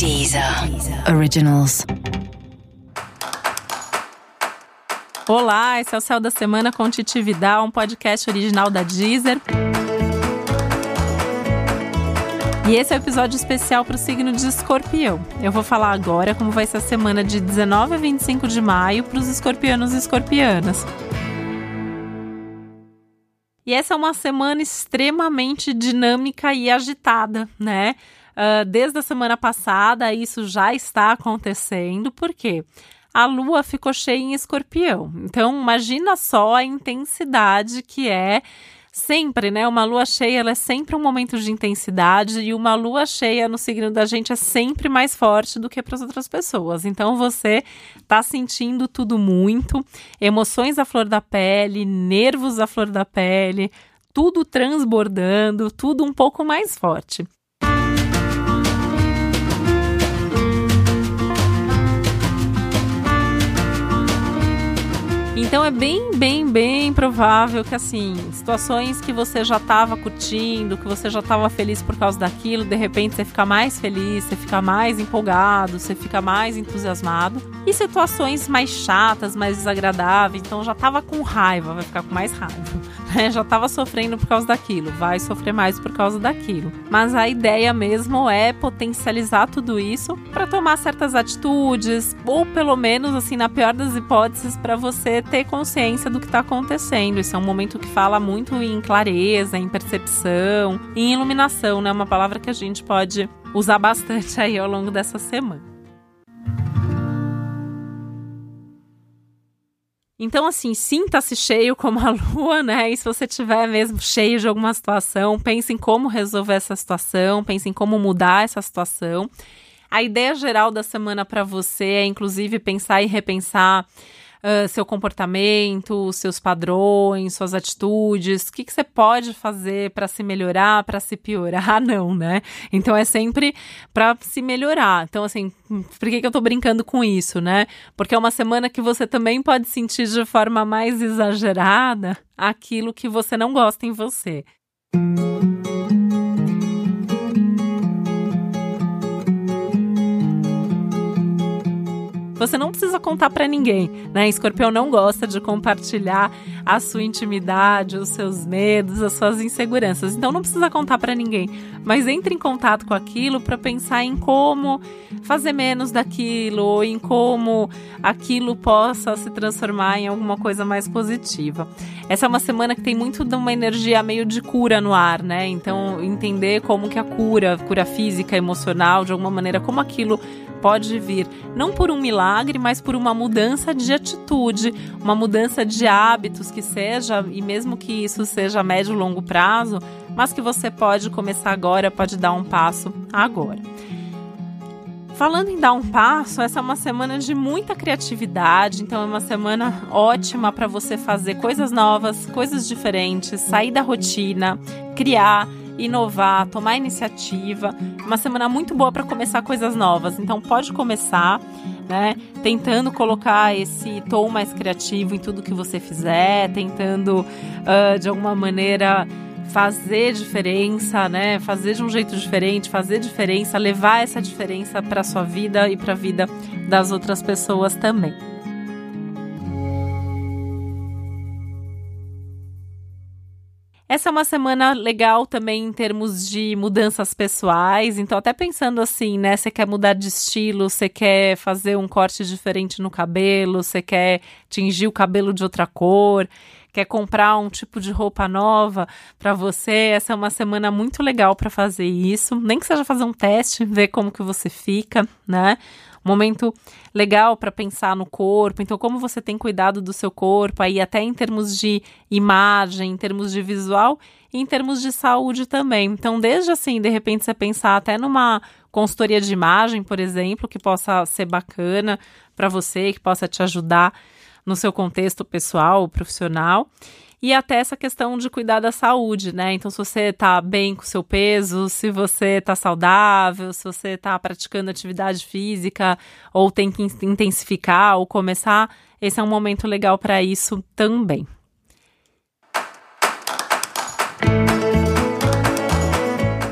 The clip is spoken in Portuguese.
Deezer Originals. Olá, esse é o Céu da Semana com Titi Vidal, um podcast original da Deezer. E esse é o um episódio especial para o signo de escorpião. Eu vou falar agora como vai ser a semana de 19 a 25 de maio para os escorpianos e escorpianas. E essa é uma semana extremamente dinâmica e agitada, né? Uh, desde a semana passada, isso já está acontecendo, por quê? A lua ficou cheia em escorpião. Então, imagina só a intensidade que é sempre, né? Uma lua cheia, ela é sempre um momento de intensidade e uma lua cheia no signo da gente é sempre mais forte do que para as outras pessoas. Então você tá sentindo tudo muito, emoções à flor da pele, nervos à flor da pele, tudo transbordando, tudo um pouco mais forte. Então é bem, bem, bem provável que assim, situações que você já estava curtindo, que você já estava feliz por causa daquilo, de repente você fica mais feliz, você fica mais empolgado, você fica mais entusiasmado. E situações mais chatas, mais desagradáveis, então já estava com raiva, vai ficar com mais raiva. Né? Já estava sofrendo por causa daquilo, vai sofrer mais por causa daquilo. Mas a ideia mesmo é potencializar tudo isso para tomar certas atitudes, ou pelo menos assim, na pior das hipóteses, para você ter consciência do que está acontecendo. Isso é um momento que fala muito em clareza, em percepção, em iluminação, né? Uma palavra que a gente pode usar bastante aí ao longo dessa semana. Então, assim, sinta-se cheio como a lua, né? E se você tiver mesmo cheio de alguma situação, pense em como resolver essa situação, pense em como mudar essa situação. A ideia geral da semana para você é, inclusive, pensar e repensar uh, seu comportamento, seus padrões, suas atitudes, o que, que você pode fazer para se melhorar, para se piorar, não, né? Então é sempre para se melhorar. Então, assim, por que, que eu tô brincando com isso, né? Porque é uma semana que você também pode sentir de forma mais exagerada aquilo que você não gosta em você. Você não precisa contar para ninguém, né? Escorpião não gosta de compartilhar a sua intimidade, os seus medos, as suas inseguranças. Então não precisa contar para ninguém, mas entre em contato com aquilo para pensar em como fazer menos daquilo ou em como aquilo possa se transformar em alguma coisa mais positiva. Essa é uma semana que tem muito de uma energia meio de cura no ar, né? Então entender como que a cura, cura física, emocional, de alguma maneira, como aquilo pode vir não por um milagre, mas por uma mudança de atitude, uma mudança de hábitos que seja, e mesmo que isso seja médio e longo prazo, mas que você pode começar agora, pode dar um passo agora. Falando em dar um passo, essa é uma semana de muita criatividade, então é uma semana ótima para você fazer coisas novas, coisas diferentes, sair da rotina, criar inovar, tomar iniciativa. Uma semana muito boa para começar coisas novas. Então pode começar, né? Tentando colocar esse tom mais criativo em tudo que você fizer, tentando uh, de alguma maneira fazer diferença, né? Fazer de um jeito diferente, fazer diferença, levar essa diferença para sua vida e para a vida das outras pessoas também. Essa é uma semana legal também em termos de mudanças pessoais. Então, até pensando assim, né? Você quer mudar de estilo, você quer fazer um corte diferente no cabelo, você quer tingir o cabelo de outra cor, quer comprar um tipo de roupa nova para você. Essa é uma semana muito legal para fazer isso. Nem que seja fazer um teste, ver como que você fica, né? Momento legal para pensar no corpo. Então, como você tem cuidado do seu corpo aí, até em termos de imagem, em termos de visual e em termos de saúde também. Então, desde assim, de repente, você pensar até numa consultoria de imagem, por exemplo, que possa ser bacana para você, que possa te ajudar no seu contexto pessoal, profissional e até essa questão de cuidar da saúde, né? Então, se você tá bem com seu peso, se você tá saudável, se você tá praticando atividade física ou tem que intensificar ou começar, esse é um momento legal para isso também.